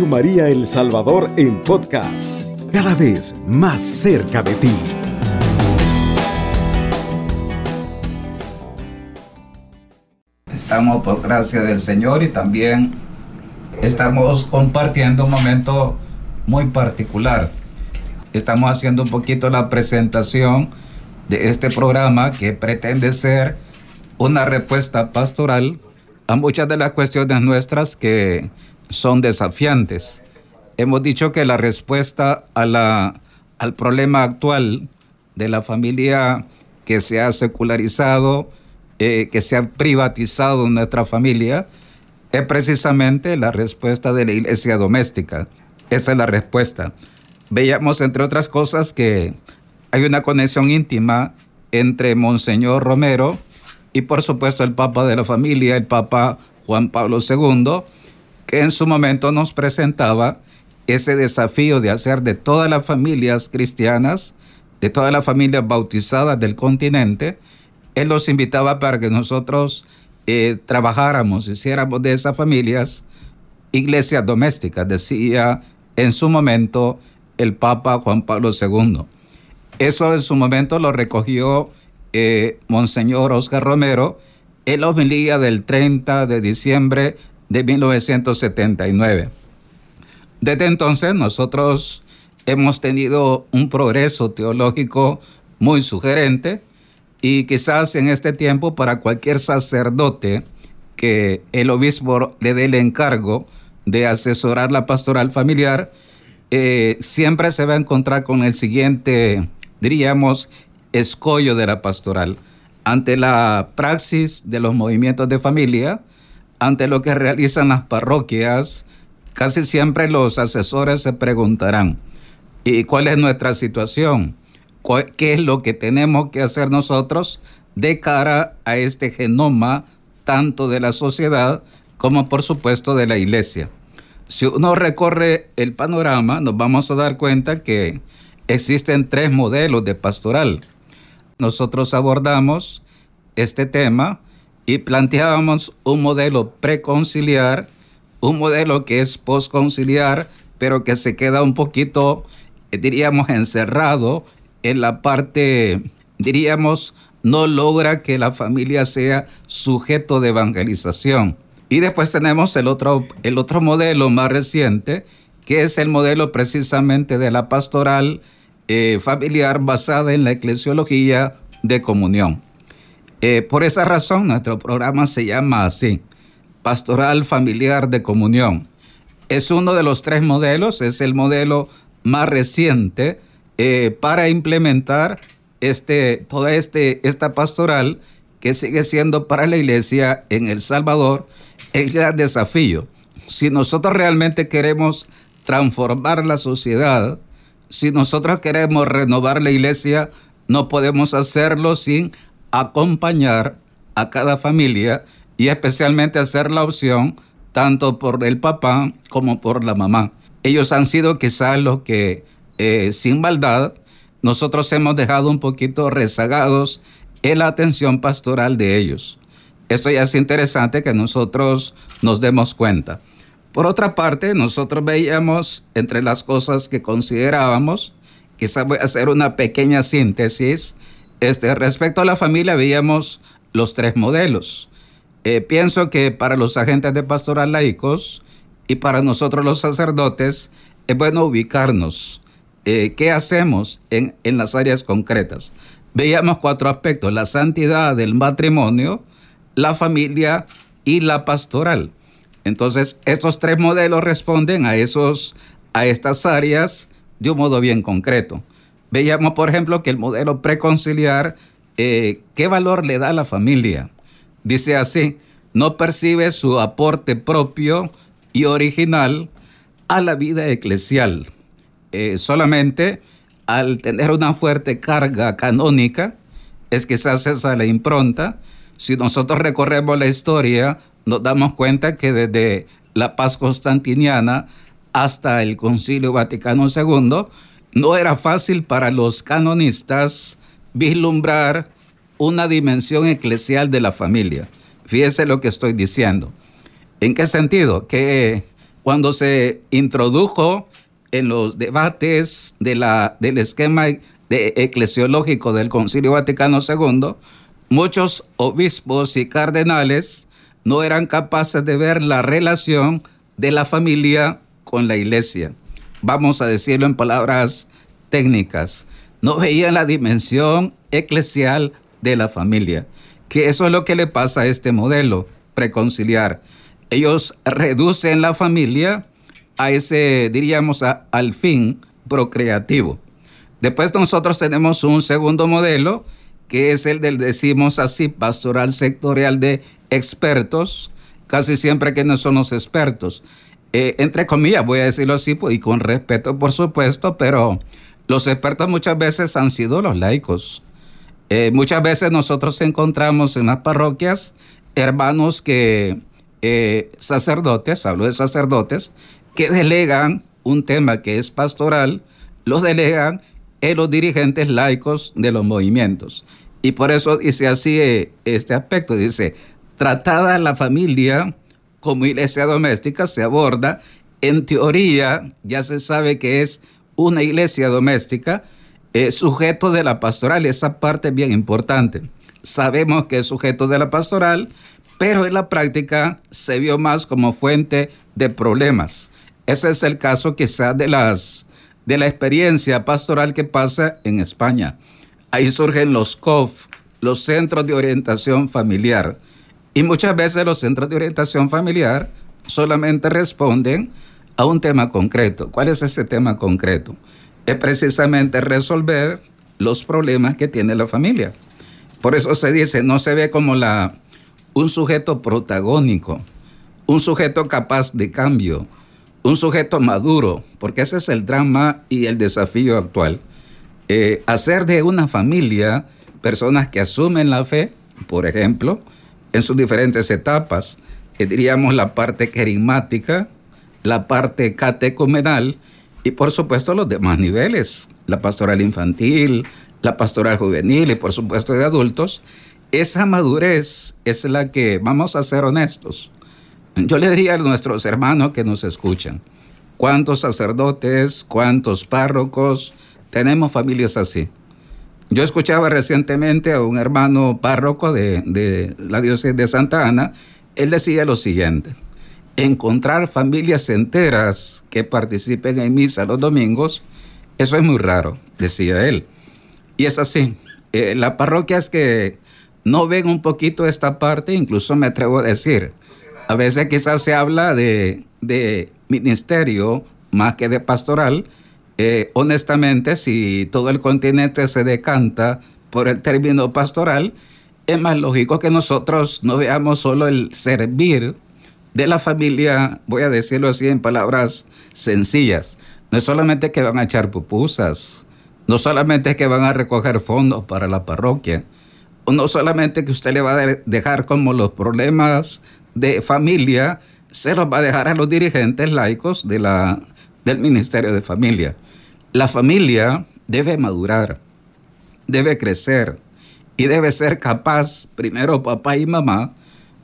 María El Salvador en podcast, cada vez más cerca de ti. Estamos por gracia del Señor y también estamos compartiendo un momento muy particular. Estamos haciendo un poquito la presentación de este programa que pretende ser una respuesta pastoral a muchas de las cuestiones nuestras que son desafiantes. Hemos dicho que la respuesta a la, al problema actual de la familia que se ha secularizado, eh, que se ha privatizado nuestra familia, es precisamente la respuesta de la iglesia doméstica. Esa es la respuesta. Veíamos, entre otras cosas, que hay una conexión íntima entre Monseñor Romero y, por supuesto, el Papa de la familia, el Papa Juan Pablo II, que en su momento nos presentaba ese desafío de hacer de todas las familias cristianas, de todas las familias bautizadas del continente, él los invitaba para que nosotros eh, trabajáramos, hiciéramos de esas familias iglesias domésticas, decía en su momento el Papa Juan Pablo II. Eso en su momento lo recogió eh, Monseñor Oscar Romero en la homilía del 30 de diciembre de 1979. Desde entonces nosotros hemos tenido un progreso teológico muy sugerente y quizás en este tiempo para cualquier sacerdote que el obispo le dé el encargo de asesorar la pastoral familiar, eh, siempre se va a encontrar con el siguiente, diríamos, escollo de la pastoral. Ante la praxis de los movimientos de familia, ante lo que realizan las parroquias, casi siempre los asesores se preguntarán, ¿y cuál es nuestra situación? ¿Qué es lo que tenemos que hacer nosotros de cara a este genoma tanto de la sociedad como por supuesto de la iglesia? Si uno recorre el panorama, nos vamos a dar cuenta que existen tres modelos de pastoral. Nosotros abordamos este tema y planteábamos un modelo preconciliar, un modelo que es posconciliar, pero que se queda un poquito, eh, diríamos, encerrado en la parte, diríamos, no logra que la familia sea sujeto de evangelización. Y después tenemos el otro, el otro modelo más reciente, que es el modelo precisamente de la pastoral eh, familiar basada en la eclesiología de comunión. Eh, por esa razón, nuestro programa se llama así, Pastoral Familiar de Comunión. Es uno de los tres modelos, es el modelo más reciente eh, para implementar este, toda este, esta pastoral que sigue siendo para la iglesia en El Salvador el gran desafío. Si nosotros realmente queremos transformar la sociedad, si nosotros queremos renovar la iglesia, no podemos hacerlo sin acompañar a cada familia y especialmente hacer la opción tanto por el papá como por la mamá. Ellos han sido quizás los que, eh, sin maldad, nosotros hemos dejado un poquito rezagados en la atención pastoral de ellos. Esto ya es interesante que nosotros nos demos cuenta. Por otra parte, nosotros veíamos entre las cosas que considerábamos, quizás voy a hacer una pequeña síntesis, este, respecto a la familia, veíamos los tres modelos. Eh, pienso que para los agentes de pastoral laicos y para nosotros los sacerdotes es bueno ubicarnos. Eh, ¿Qué hacemos en, en las áreas concretas? Veíamos cuatro aspectos, la santidad del matrimonio, la familia y la pastoral. Entonces, estos tres modelos responden a, esos, a estas áreas de un modo bien concreto. Veíamos, por ejemplo, que el modelo preconciliar, eh, ¿qué valor le da a la familia? Dice así, no percibe su aporte propio y original a la vida eclesial. Eh, solamente al tener una fuerte carga canónica, es que se hace esa la impronta. Si nosotros recorremos la historia, nos damos cuenta que desde la paz constantiniana hasta el Concilio Vaticano II, no era fácil para los canonistas vislumbrar una dimensión eclesial de la familia. Fíjese lo que estoy diciendo. ¿En qué sentido? Que cuando se introdujo en los debates del esquema eclesiológico del Concilio Vaticano II, muchos obispos y cardenales no eran capaces de ver la relación de la familia con la iglesia. Vamos a decirlo en palabras técnicas. No veían la dimensión eclesial de la familia, que eso es lo que le pasa a este modelo preconciliar. Ellos reducen la familia a ese, diríamos, al fin procreativo. Después nosotros tenemos un segundo modelo, que es el del, decimos así, pastoral sectorial de expertos, casi siempre que no son los expertos. Eh, entre comillas, voy a decirlo así, pues, y con respeto, por supuesto, pero los expertos muchas veces han sido los laicos. Eh, muchas veces nosotros encontramos en las parroquias hermanos que, eh, sacerdotes, hablo de sacerdotes, que delegan un tema que es pastoral, los delegan en los dirigentes laicos de los movimientos. Y por eso dice así este aspecto, dice, tratada la familia como iglesia doméstica, se aborda, en teoría ya se sabe que es una iglesia doméstica, es sujeto de la pastoral, esa parte es bien importante. Sabemos que es sujeto de la pastoral, pero en la práctica se vio más como fuente de problemas. Ese es el caso quizás de las de la experiencia pastoral que pasa en España. Ahí surgen los COF, los centros de orientación familiar. Y muchas veces los centros de orientación familiar solamente responden a un tema concreto. ¿Cuál es ese tema concreto? Es precisamente resolver los problemas que tiene la familia. Por eso se dice, no se ve como la, un sujeto protagónico, un sujeto capaz de cambio, un sujeto maduro, porque ese es el drama y el desafío actual. Eh, hacer de una familia personas que asumen la fe, por ejemplo, en sus diferentes etapas, que diríamos la parte querigmática, la parte catecumenal y por supuesto los demás niveles, la pastoral infantil, la pastoral juvenil y por supuesto de adultos, esa madurez es la que, vamos a ser honestos, yo le diría a nuestros hermanos que nos escuchan, ¿cuántos sacerdotes, cuántos párrocos tenemos familias así? Yo escuchaba recientemente a un hermano párroco de, de la diócesis de Santa Ana, él decía lo siguiente, encontrar familias enteras que participen en misa los domingos, eso es muy raro, decía él. Y es así. Eh, las parroquias que no ven un poquito esta parte, incluso me atrevo a decir, a veces quizás se habla de, ministerio más que de pastoral. Eh, honestamente, si todo el continente se decanta por el término pastoral, es más lógico que nosotros no veamos solo el servir de la familia, voy a decirlo así en palabras sencillas. No es solamente que van a echar pupusas, no solamente que van a recoger fondos para la parroquia, no solamente que usted le va a dejar como los problemas de familia se los va a dejar a los dirigentes laicos de la, del Ministerio de Familia. La familia debe madurar, debe crecer y debe ser capaz, primero papá y mamá,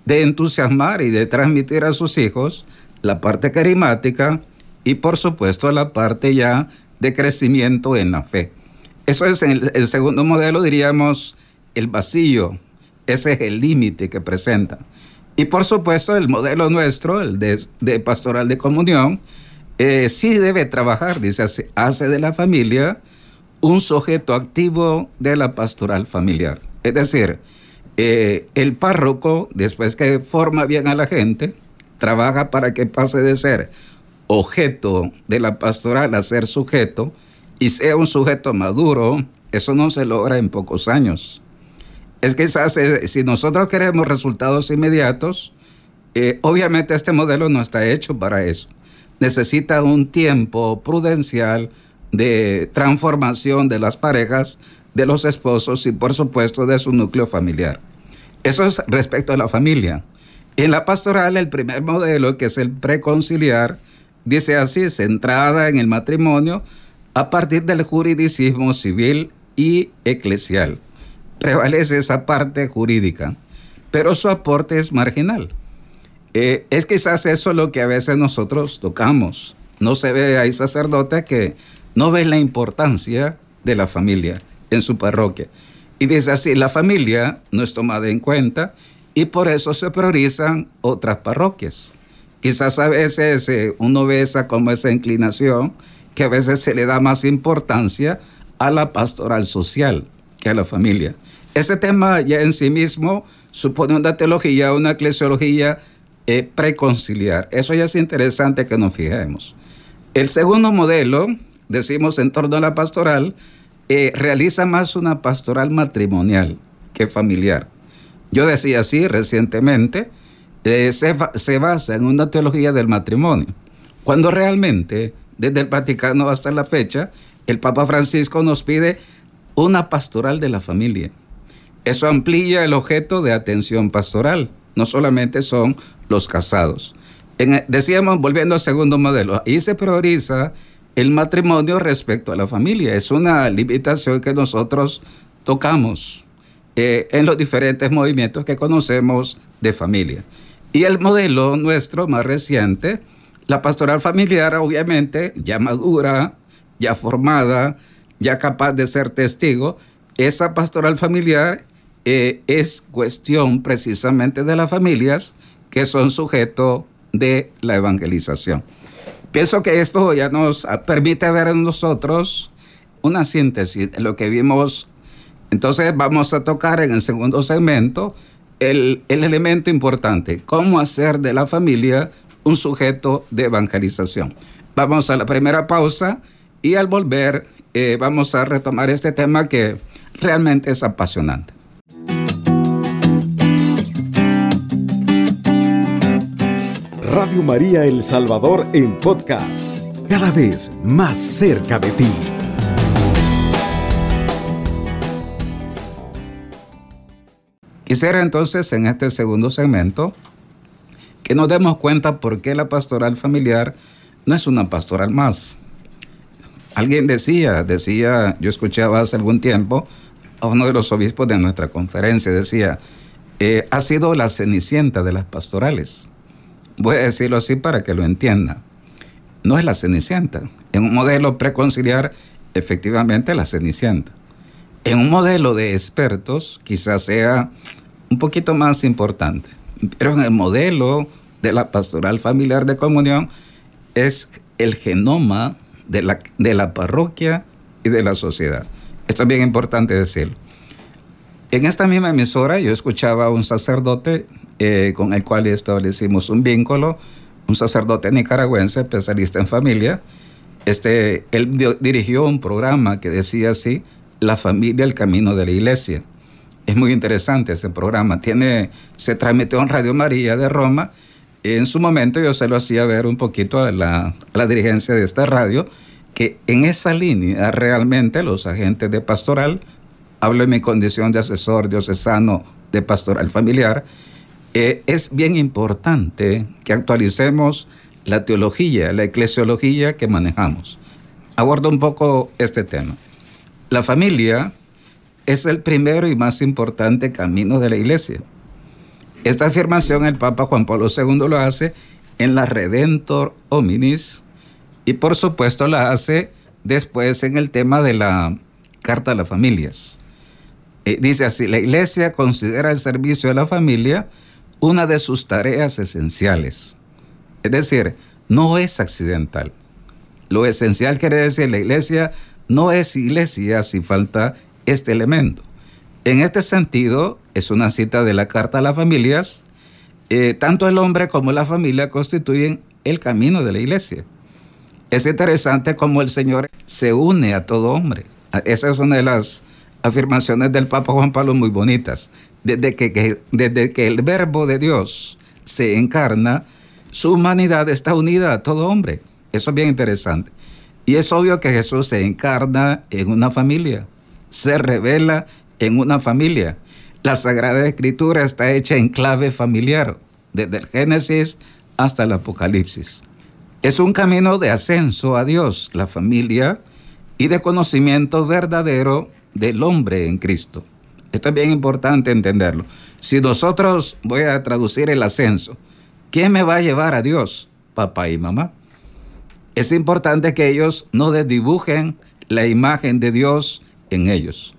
de entusiasmar y de transmitir a sus hijos la parte carismática y por supuesto la parte ya de crecimiento en la fe. Eso es el, segundo modelo, diríamos, el vacío. Ese es el límite que presenta. Y por supuesto, el modelo nuestro, el de, pastoral de comunión, eh, sí debe trabajar, dice, hace de la familia un sujeto activo de la pastoral familiar. Es decir, eh, el párroco, después que forma bien a la gente, trabaja para que pase de ser objeto de la pastoral a ser sujeto y sea un sujeto maduro. Eso no se logra en pocos años es que si nosotros queremos resultados inmediatos, eh, obviamente este modelo no está hecho para eso. Necesita un tiempo prudencial de transformación de las parejas, de los esposos y por supuesto de su núcleo familiar. Eso es respecto a la familia. En la pastoral, el primer modelo, que es el preconciliar, dice así, centrada en el matrimonio a partir del juridicismo civil y eclesial prevalece esa parte jurídica, pero su aporte es marginal. Eh, es quizás eso lo que a veces nosotros tocamos. No se ve, hay sacerdotes que no ven la importancia de la familia en su parroquia. Y dice así, la familia no es tomada en cuenta y por eso se priorizan otras parroquias. Quizás a veces eh, uno ve esa como esa inclinación que a veces se le da más importancia a la pastoral social que a la familia. Ese tema ya en sí mismo supone una teología, una eclesiología eh, preconciliar. Eso ya es interesante que nos fijemos. El segundo modelo, decimos en torno a la pastoral, eh, realiza más una pastoral matrimonial que familiar. Yo decía así recientemente, eh, se, se basa en una teología del matrimonio, cuando realmente desde el Vaticano hasta la fecha, el Papa Francisco nos pide una pastoral de la familia. Eso amplía el objeto de atención pastoral. No solamente son los casados. decíamos, volviendo al segundo modelo, ahí se prioriza el matrimonio respecto a la familia. Es una limitación que nosotros tocamos eh, en los diferentes movimientos que conocemos de familia. Y el modelo nuestro más reciente, la pastoral familiar, obviamente, ya madura, ya formada, ya capaz de ser testigo, esa pastoral familiar eh, es cuestión precisamente de las familias que son sujeto de la evangelización. Pienso que esto ya nos permite ver en nosotros una síntesis de lo que vimos. Entonces vamos a tocar en el segundo segmento el, el elemento importante, cómo hacer de la familia un sujeto de evangelización. Vamos a la primera pausa y al volver eh, vamos a retomar este tema que realmente es apasionante. Radio María El Salvador en podcast, cada vez más cerca de ti. Quisiera entonces en este segundo segmento que nos demos cuenta por qué la pastoral familiar no es una pastoral más. Alguien decía, decía, yo escuchaba hace algún tiempo a uno de los obispos de nuestra conferencia, decía, eh, ha sido la cenicienta de las pastorales. Voy a decirlo así para que lo entienda. No es la cenicienta. En un modelo preconciliar, efectivamente la cenicienta. En un modelo de expertos, quizás sea un poquito más importante. Pero en el modelo de la pastoral familiar de comunión es el genoma de la, de la parroquia y de la sociedad. Esto es bien importante decirlo. En esta misma emisora yo escuchaba a un sacerdote eh, con el cual establecimos un vínculo, un sacerdote nicaragüense, especialista en familia. Este, él dirigió un programa que decía así, La familia, el camino de la iglesia. Es muy interesante ese programa. Tiene, se transmitió en Radio María de Roma. En su momento yo se lo hacía ver un poquito a la, a la dirigencia de esta radio, que en esa línea realmente los agentes de pastoral, hablo en mi condición de asesor diocesano de pastoral familiar, eh, es bien importante que actualicemos la teología, la eclesiología que manejamos. Abordo un poco este tema. La familia es el primero y más importante camino de la iglesia. Esta afirmación el Papa Juan Pablo II lo hace en la Redentor Hominis y por supuesto la hace después en el tema de la Carta a las Familias. Eh, dice así, la iglesia considera el servicio de la familia una de sus tareas esenciales. Es decir, no es accidental. Lo esencial quiere decir la iglesia no es iglesia si falta este elemento. En este sentido, es una cita de la Carta a las Familias, eh, tanto el hombre como la familia constituyen el camino de la iglesia. Es interesante cómo el Señor se une a todo hombre. Esa es una de las afirmaciones del Papa Juan Pablo muy bonitas. Desde que, desde que el verbo de Dios se encarna, su humanidad está unida a todo hombre. Eso es bien interesante. Y es obvio que Jesús se encarna en una familia se revela en una familia. La Sagrada Escritura está hecha en clave familiar, desde el Génesis hasta el Apocalipsis. Es un camino de ascenso a Dios, la familia, y de conocimiento verdadero del hombre en Cristo. Esto es bien importante entenderlo. Si nosotros, voy a traducir el ascenso, ¿quién me va a llevar a Dios? Papá y mamá. Es importante que ellos no desdibujen la imagen de Dios en ellos.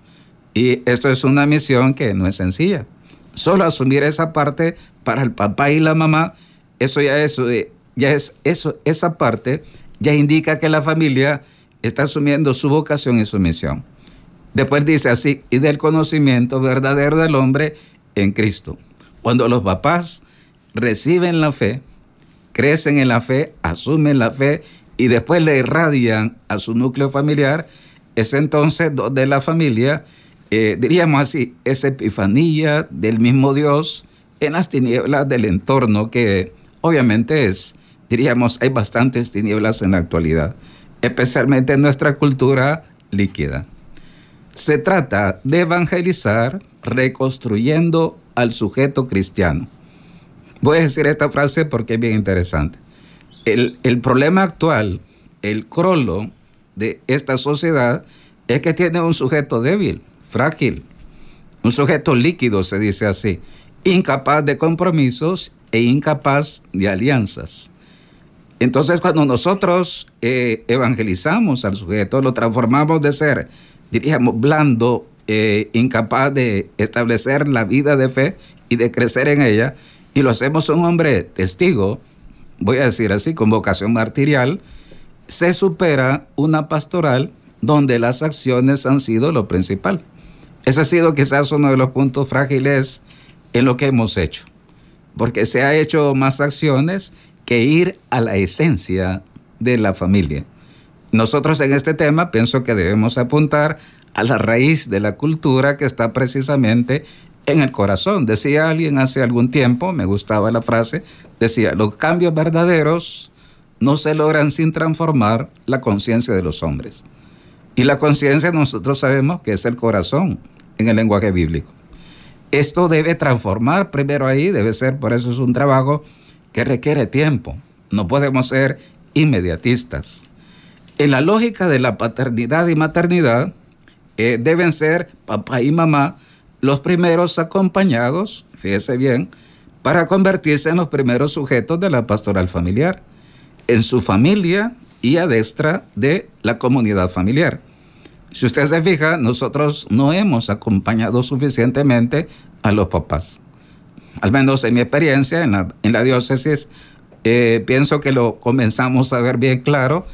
Y esto es una misión que no es sencilla. Solo asumir esa parte para el papá y la mamá, eso ya es, eh, ya es eso, esa parte ya indica que la familia está asumiendo su vocación y su misión. Después dice así, y del conocimiento verdadero del hombre en Cristo. Cuando los papás reciben la fe, crecen en la fe, asumen la fe y después le irradian a su núcleo familiar, es entonces donde la familia, eh, diríamos así, esa epifanía del mismo Dios en las tinieblas del entorno que obviamente es, diríamos, hay bastantes tinieblas en la actualidad, especialmente en nuestra cultura líquida. Se trata de evangelizar reconstruyendo al sujeto cristiano. Voy a decir esta frase porque es bien interesante. El, el problema actual, el crollo de esta sociedad, es que tiene un sujeto débil, frágil, un sujeto líquido, se dice así, incapaz de compromisos e incapaz de alianzas. Entonces, cuando nosotros eh, evangelizamos al sujeto, lo transformamos de ser, diríamos, blando, eh, incapaz de establecer la vida de fe y de crecer en ella, y lo hacemos un hombre testigo, voy a decir así, con vocación martirial, se supera una pastoral donde las acciones han sido lo principal. Ese ha sido quizás uno de los puntos frágiles en lo que hemos hecho, porque se ha hecho más acciones que ir a la esencia de la familia. Nosotros en este tema pienso que debemos apuntar a la raíz de la cultura que está precisamente en el corazón. Decía alguien hace algún tiempo, me gustaba la frase, decía, los cambios verdaderos no se logran sin transformar la conciencia de los hombres. Y la conciencia nosotros sabemos que es el corazón en el lenguaje bíblico. Esto debe transformar primero ahí, debe ser, por eso es un trabajo que requiere tiempo. No podemos ser inmediatistas. En la lógica de la paternidad y maternidad, eh, deben ser papá y mamá los primeros acompañados, fíjese bien, para convertirse en los primeros sujetos de la pastoral familiar, en su familia y a destra de la comunidad familiar. Si usted se fija, nosotros no hemos acompañado suficientemente a los papás. Al menos en mi experiencia en la, diócesis, eh, pienso que lo comenzamos a ver bien claro.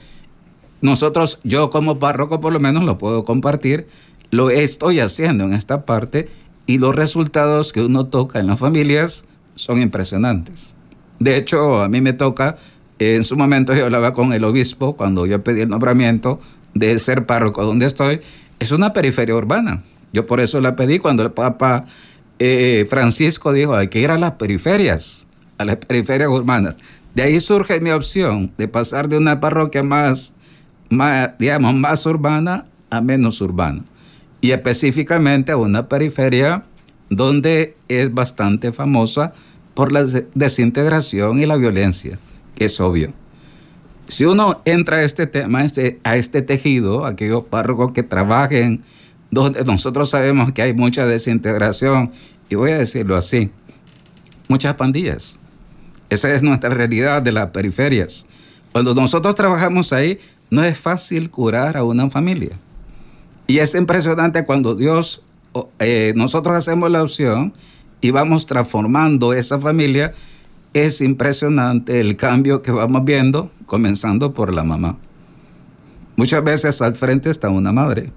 Nosotros, yo como párroco por lo menos lo puedo compartir, lo estoy haciendo en esta parte y los resultados que uno toca en las familias son impresionantes. De hecho, a mí me toca, en su momento yo hablaba con el obispo cuando yo pedí el nombramiento de ser párroco donde estoy, es una periferia urbana. Yo por eso la pedí cuando el Papa eh, Francisco dijo, hay que ir a las periferias, a las periferias urbanas. De ahí surge mi opción de pasar de una parroquia más, más digamos, más urbana a menos urbana. Y específicamente a una periferia donde es bastante famosa por la desintegración y la violencia, que es obvio si uno entra a este tema, este, a este tejido, aquellos párrocos que trabajen, donde nosotros sabemos que hay mucha desintegración, y voy a decirlo así, muchas pandillas. Esa es nuestra realidad de las periferias. Cuando nosotros trabajamos ahí, no es fácil curar a una familia. Y es impresionante cuando Dios, eh, nosotros hacemos la opción y vamos transformando esa familia es impresionante el cambio que vamos viendo, comenzando por la mamá. Muchas veces al frente está una madre.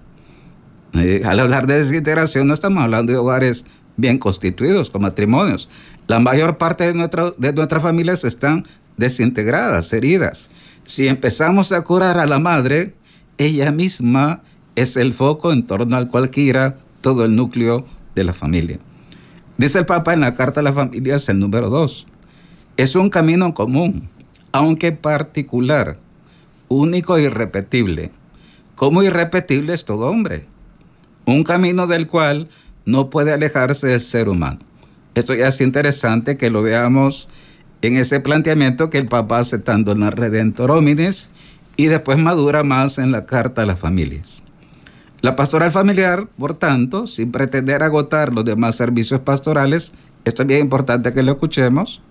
Eh, al hablar de desintegración no estamos hablando de hogares bien constituidos, con matrimonios. La mayor parte de, de nuestras familias están desintegradas, heridas. Si empezamos a curar a la madre, ella misma es el foco en torno al cual gira todo el núcleo de la familia. Dice el Papa en la Carta a las Familias, el número 2, es un camino común, aunque particular, único e irrepetible. Como irrepetible es todo hombre. Un camino del cual no puede alejarse del ser humano. Esto ya es interesante que lo veamos en ese planteamiento que el Papa hace tanto en la Redentor Hominis y después madura más en la Carta a las Familias. La pastoral familiar, por tanto, sin pretender agotar los demás servicios pastorales, esto es bien importante que lo escuchemos,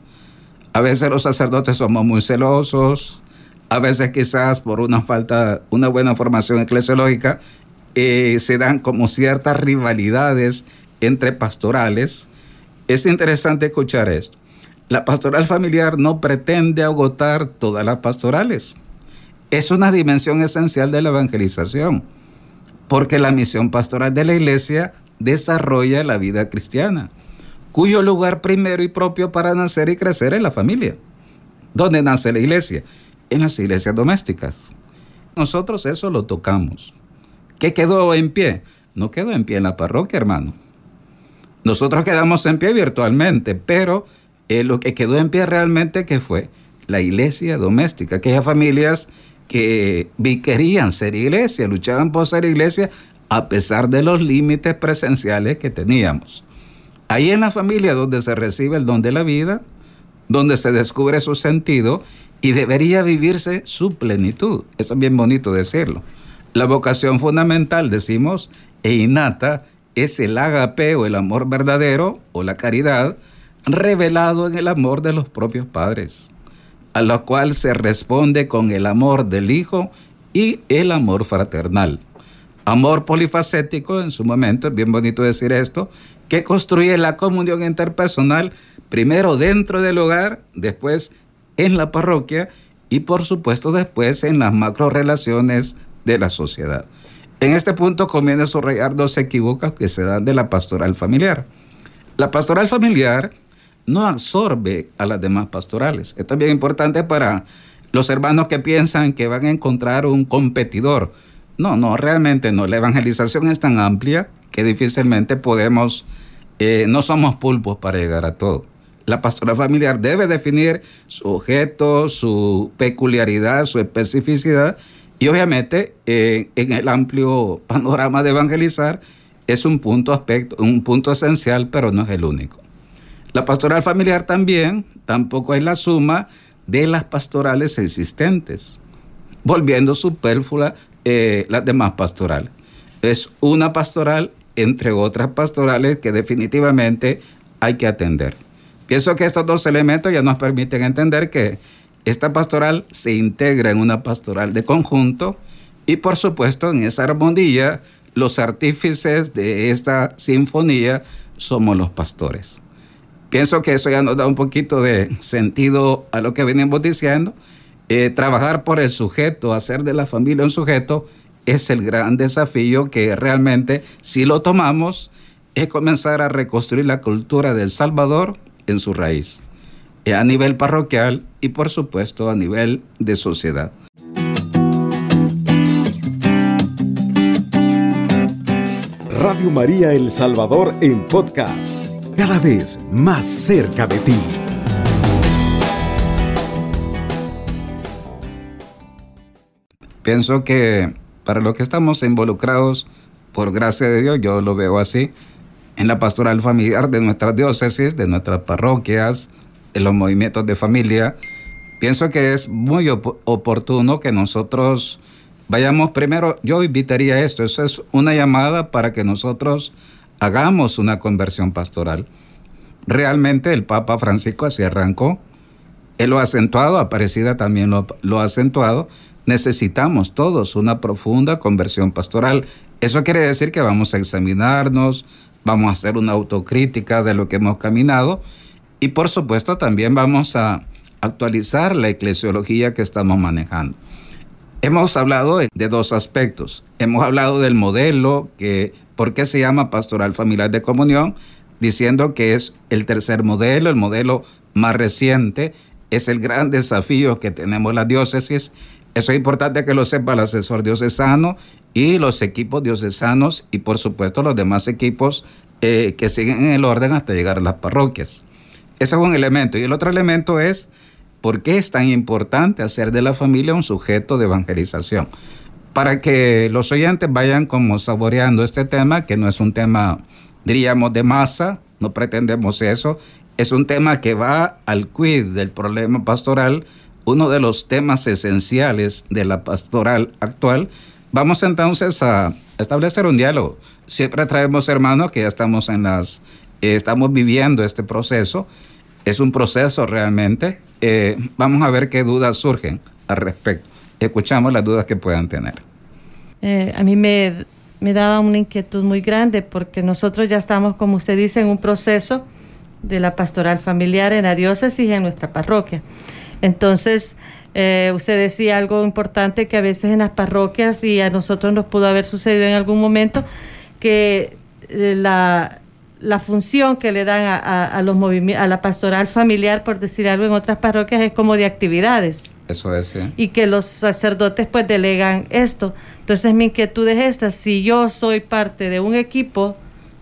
A veces los sacerdotes somos muy celosos, a veces quizás por una falta, una buena formación eclesiológica, eh, se dan como ciertas rivalidades entre pastorales. Es interesante escuchar esto. La pastoral familiar no pretende agotar todas las pastorales. Es una dimensión esencial de la evangelización, porque la misión pastoral de la iglesia desarrolla la vida cristiana, cuyo lugar primero y propio para nacer y crecer es la familia. ¿Dónde nace la iglesia? En las iglesias domésticas. Nosotros eso lo tocamos. ¿Qué quedó en pie? No quedó en pie en la parroquia, hermano. Nosotros quedamos en pie virtualmente, pero eh, lo que quedó en pie realmente que fue la iglesia doméstica, aquellas familias que querían ser iglesia, luchaban por ser iglesia a pesar de los límites presenciales que teníamos. Ahí en la familia donde se recibe el don de la vida, donde se descubre su sentido y debería vivirse su plenitud. Es bien bonito decirlo. La vocación fundamental, decimos, e innata, es el agape o el amor verdadero o la caridad revelado en el amor de los propios padres, a lo cual se responde con el amor del Hijo y el amor fraternal. Amor polifacético, en su momento, es bien bonito decir esto, que construye la comunión interpersonal, primero dentro del hogar, después en la parroquia y por supuesto después en las macro relaciones de la sociedad. En este punto conviene subrayar dos equívocos que se dan de la pastoral familiar. La pastoral familiar no absorbe a las demás pastorales. Esto es bien importante para los hermanos que piensan que van a encontrar un competidor. No, no, realmente no. La evangelización es tan amplia que difícilmente podemos, eh, no somos pulpos para llegar a todo. La pastoral familiar debe definir su objeto, su peculiaridad, su especificidad y obviamente eh, en el amplio panorama de evangelizar es un punto aspecto, un punto esencial, pero no es el único. La pastoral familiar también tampoco es la suma de las pastorales existentes, volviendo superflua eh, las demás pastorales. Es una pastoral entre otras pastorales que definitivamente hay que atender. Pienso que estos dos elementos ya nos permiten entender que esta pastoral se integra en una pastoral de conjunto y por supuesto en esa armonía los artífices de esta sinfonía somos los pastores. Pienso que eso ya nos da un poquito de sentido a lo que venimos diciendo. Eh, trabajar por el sujeto, hacer de la familia un sujeto, es el gran desafío que realmente, si lo tomamos, es comenzar a reconstruir la cultura del Salvador en su raíz. Eh, a nivel parroquial y por supuesto a nivel de sociedad. Radio María El Salvador en podcast, cada vez más cerca de ti. Pienso que para los que estamos involucrados, por gracia de Dios, yo lo veo así, en la pastoral familiar de nuestras diócesis, de nuestras parroquias, en los movimientos de familia, pienso que es muy oportuno que nosotros vayamos primero, yo invitaría esto, eso es una llamada para que nosotros hagamos una conversión pastoral. Realmente el Papa Francisco así arrancó, él lo ha acentuado, Aparecida también lo, ha acentuado, necesitamos todos una profunda conversión pastoral. Eso quiere decir que vamos a examinarnos, vamos a hacer una autocrítica de lo que hemos caminado y por supuesto también vamos a actualizar la eclesiología que estamos manejando. Hemos hablado de dos aspectos. Hemos hablado del modelo, que, ¿por qué se llama pastoral familiar de comunión? Diciendo que es el tercer modelo, el modelo más reciente, es el gran desafío que tenemos las diócesis. Eso es importante que lo sepa el asesor diocesano y los equipos diocesanos y por supuesto los demás equipos eh, que siguen en el orden hasta llegar a las parroquias. Ese es un elemento. Y el otro elemento es por qué es tan importante hacer de la familia un sujeto de evangelización. Para que los oyentes vayan como saboreando este tema, que no es un tema, diríamos, de masa, no pretendemos eso, es un tema que va al quid del problema pastoral, uno de los temas esenciales de la pastoral actual. Vamos entonces a establecer un diálogo. Siempre traemos hermanos que ya estamos en las, eh, estamos viviendo este proceso es un proceso realmente eh, vamos a ver qué dudas surgen al respecto. Escuchamos las dudas que puedan tener. Eh, a mí me, me daba una inquietud muy grande porque nosotros ya estamos, como usted dice, en un proceso de la pastoral familiar en la diócesis y en nuestra parroquia. Entonces, eh, usted decía algo importante que a veces en las parroquias y a nosotros nos pudo haber sucedido en algún momento que eh, la, la, función que le dan a, a, los a la pastoral familiar, por decir algo, en otras parroquias es como de actividades. Eso es, sí. Y que los sacerdotes pues delegan esto. Entonces mi inquietud es esta, si yo soy parte de un equipo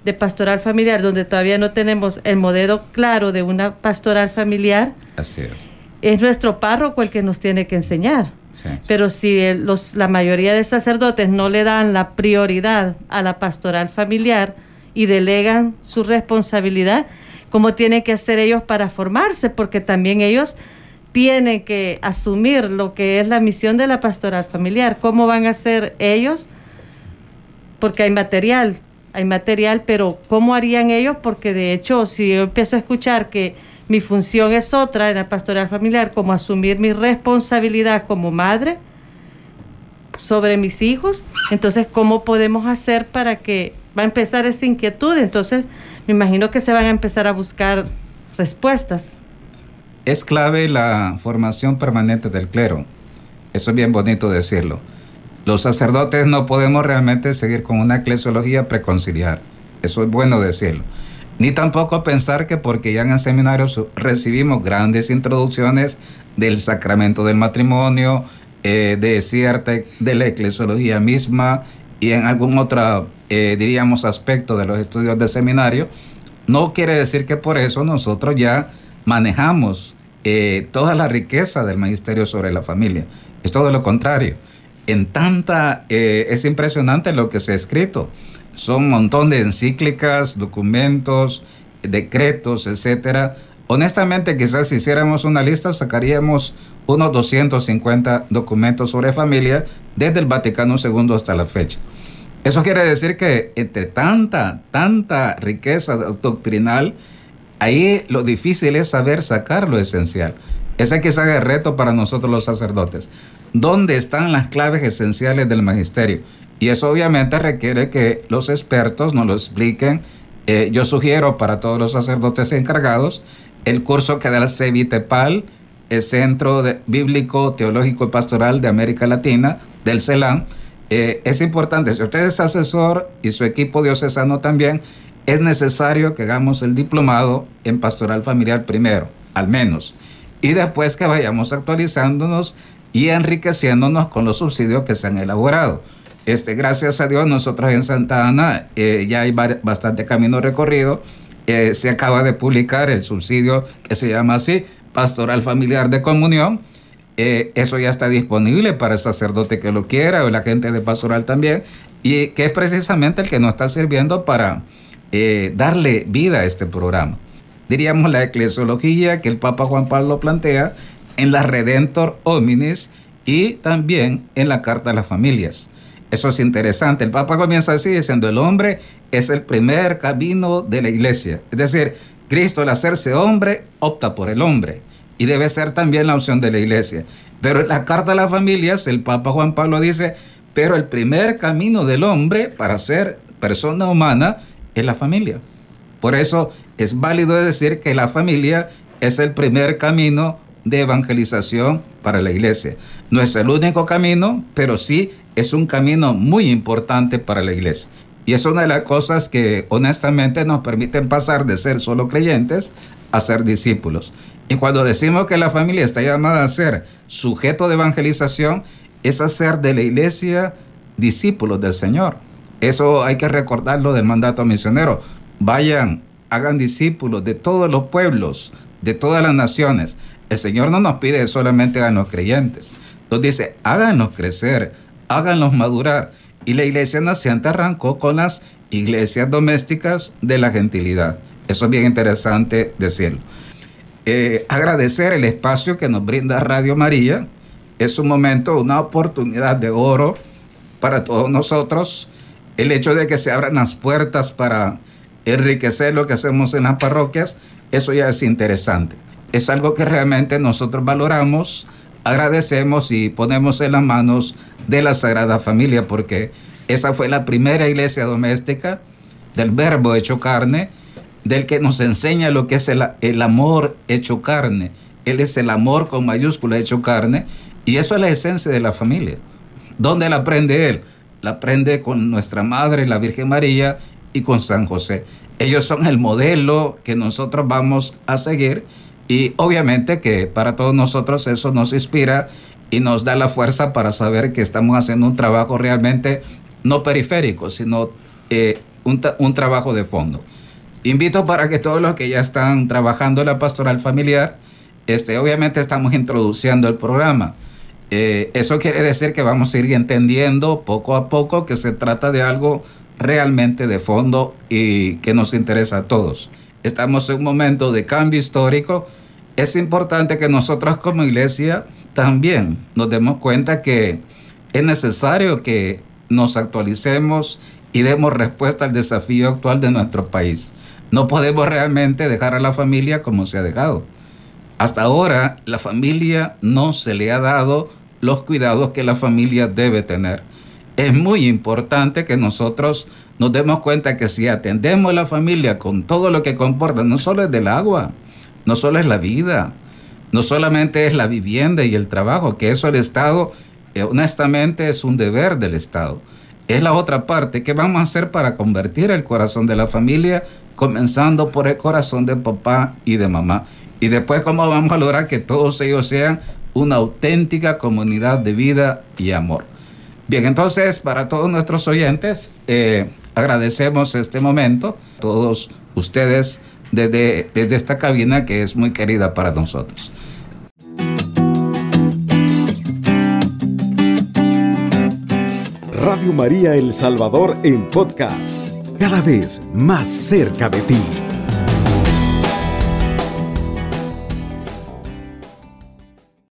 de pastoral familiar donde todavía no tenemos el modelo claro de una pastoral familiar, Así es es nuestro párroco el que nos tiene que enseñar. Sí. Pero si los, la mayoría de sacerdotes no le dan la prioridad a la pastoral familiar y delegan su responsabilidad, ¿cómo tienen que hacer ellos para formarse? Porque también ellos tienen que asumir lo que es la misión de la pastoral familiar. ¿Cómo van a hacer ellos? Porque hay material, hay material, pero ¿cómo harían ellos? Porque de hecho, si yo empiezo a escuchar que mi función es otra en la pastoral familiar, como asumir mi responsabilidad como madre sobre mis hijos. Entonces, ¿cómo podemos hacer para que va a empezar esa inquietud? Entonces, me imagino que se van a empezar a buscar respuestas. Es clave la formación permanente del clero. Eso es bien bonito decirlo. Los sacerdotes no podemos realmente seguir con una eclesiología preconciliar. Eso es bueno decirlo ni tampoco pensar que porque ya en el seminario recibimos grandes introducciones del sacramento del matrimonio, eh, de cierta, de la eclesiología misma y en algún otro, eh, diríamos, aspecto de los estudios de seminario, no quiere decir que por eso nosotros ya manejamos eh, toda la riqueza del magisterio sobre la familia. Es todo lo contrario. En tanta, es impresionante lo que se ha escrito son un montón de encíclicas, documentos, decretos, etcétera. Honestamente, quizás si hiciéramos una lista, sacaríamos unos 250 documentos sobre familia desde el Vaticano II hasta la fecha. Eso quiere decir que entre tanta, tanta riqueza doctrinal, ahí lo difícil es saber sacar lo esencial. Ese quizás es el reto para nosotros los sacerdotes. ¿Dónde están las claves esenciales del magisterio? Y eso obviamente requiere que los expertos nos lo expliquen. Eh, yo sugiero para todos los sacerdotes encargados el curso que da la CEVITEPAL, el Centro Bíblico, Teológico y Pastoral de América Latina, del CELAM. Eh, es importante, si usted es asesor y su equipo diocesano también, es necesario que hagamos el diplomado en pastoral familiar primero, al menos. Y después que vayamos actualizándonos y enriqueciéndonos con los subsidios que se han elaborado. Este, gracias a Dios, nosotros en Santa Ana eh, ya hay bastante camino recorrido. Eh, se acaba de publicar el subsidio que se llama así, Pastoral Familiar de Comunión. Eh, eso ya está disponible para el sacerdote que lo quiera o la gente de pastoral también, y que es precisamente el que nos está sirviendo para darle vida a este programa. Diríamos la eclesiología que el Papa Juan Pablo plantea en la Redentor Hominis y también en la Carta a las Familias. Eso es interesante. El Papa comienza así diciendo, el hombre es el primer camino de la iglesia. Es decir, Cristo al hacerse hombre opta por el hombre y debe ser también la opción de la iglesia. Pero en la carta a las familias, el Papa Juan Pablo dice, pero el primer camino del hombre para ser persona humana es la familia. Por eso es válido decir que la familia es el primer camino de evangelización para la iglesia. No es el único camino, pero sí es un camino muy importante para la iglesia. Y es una de las cosas que honestamente nos permiten pasar de ser solo creyentes a ser discípulos. Y cuando decimos que la familia está llamada a ser sujeto de evangelización, es hacer de la iglesia discípulos del Señor. Eso hay que recordarlo del mandato misionero. Vayan, hagan discípulos de todos los pueblos, de todas las naciones. El Señor no nos pide solamente a los creyentes. Nos dice, háganos crecer, háganlos madurar. Y la iglesia naciente arrancó con las iglesias domésticas de la gentilidad. Eso es bien interesante decirlo. Eh, agradecer el espacio que nos brinda Radio María. Es un momento, una oportunidad de oro para todos nosotros. El hecho de que se abran las puertas para enriquecer lo que hacemos en las parroquias, eso ya es interesante. es algo que realmente nosotros valoramos, agradecemos y ponemos en las manos de la Sagrada Familia, porque esa fue la primera iglesia doméstica del verbo hecho carne, del que nos enseña lo que es el, amor hecho carne. Él es el amor con mayúscula hecho carne, y eso es la esencia de la familia. ¿Dónde la aprende él? Aprende con nuestra madre, la Virgen María, y con San José. Ellos son el modelo que nosotros vamos a seguir y obviamente que para todos nosotros eso nos inspira y nos da la fuerza para saber que estamos haciendo un trabajo realmente no periférico, sino eh, un, un, trabajo de fondo. Invito para que todos los que ya están trabajando en la pastoral familiar, este, obviamente estamos introduciendo el programa. Eh, eso quiere decir que vamos a ir entendiendo poco a poco que se trata de algo realmente de fondo y que nos interesa a todos. Estamos en un momento de cambio histórico. Es importante que nosotros como iglesia también nos demos cuenta que es necesario que nos actualicemos y demos respuesta al desafío actual de nuestro país. No podemos realmente dejar a la familia como se ha dejado. Hasta ahora la familia no se le ha dado los cuidados que la familia debe tener es muy importante que nosotros nos demos cuenta que si atendemos a la familia con todo lo que comporta, no solo es del agua, no solo es la vida, no solamente es la vivienda y el trabajo, que eso el Estado, eh, honestamente, es un deber del Estado. Es la otra parte. ¿Qué vamos a hacer para convertir el corazón de la familia, comenzando por el corazón de papá y de mamá? Y después, ¿cómo vamos a lograr que todos ellos sean una auténtica comunidad de vida y amor? Bien, entonces para todos nuestros oyentes, eh, agradecemos este momento, todos ustedes desde, desde esta cabina que es muy querida para nosotros. Radio María El Salvador en podcast, cada vez más cerca de ti.